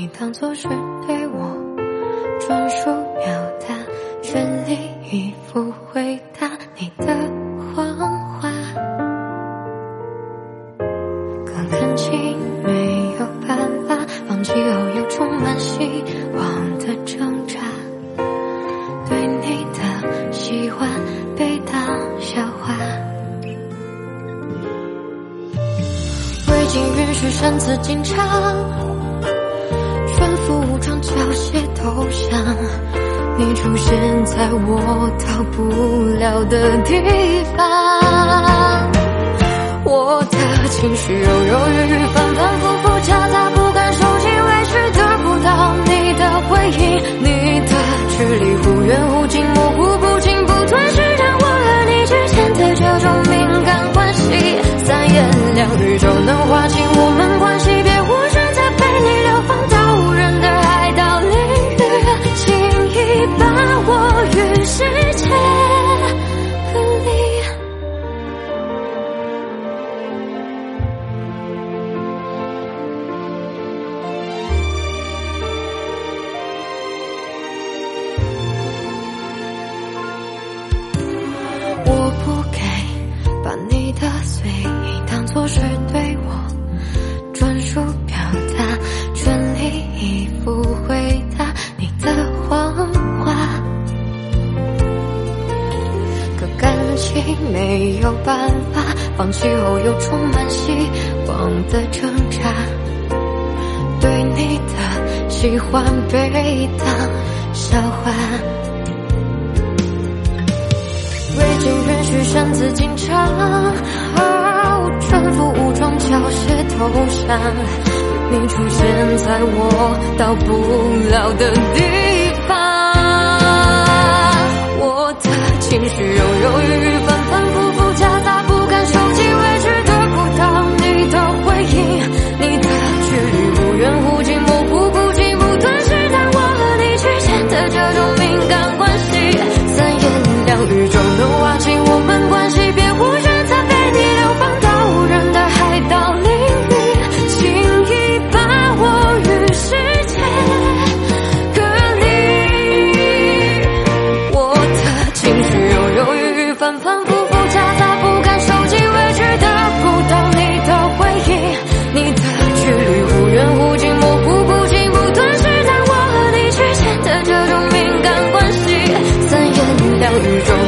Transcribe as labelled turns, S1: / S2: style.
S1: 你当作是对我专属表达，全力以赴回答你的谎话。可感情没有办法放弃后又充满希望的挣扎，对你的喜欢被当笑话。未经允许擅自进场。消息投降，你出现在我到不了的地方。我的情绪犹犹豫豫，是对我专属表达，全力以赴回答你的谎话。可感情没有办法放弃后又充满希望的挣扎，对你的喜欢被当笑话，未经允许擅自进场。不想，你出现在我到不了的地宇宙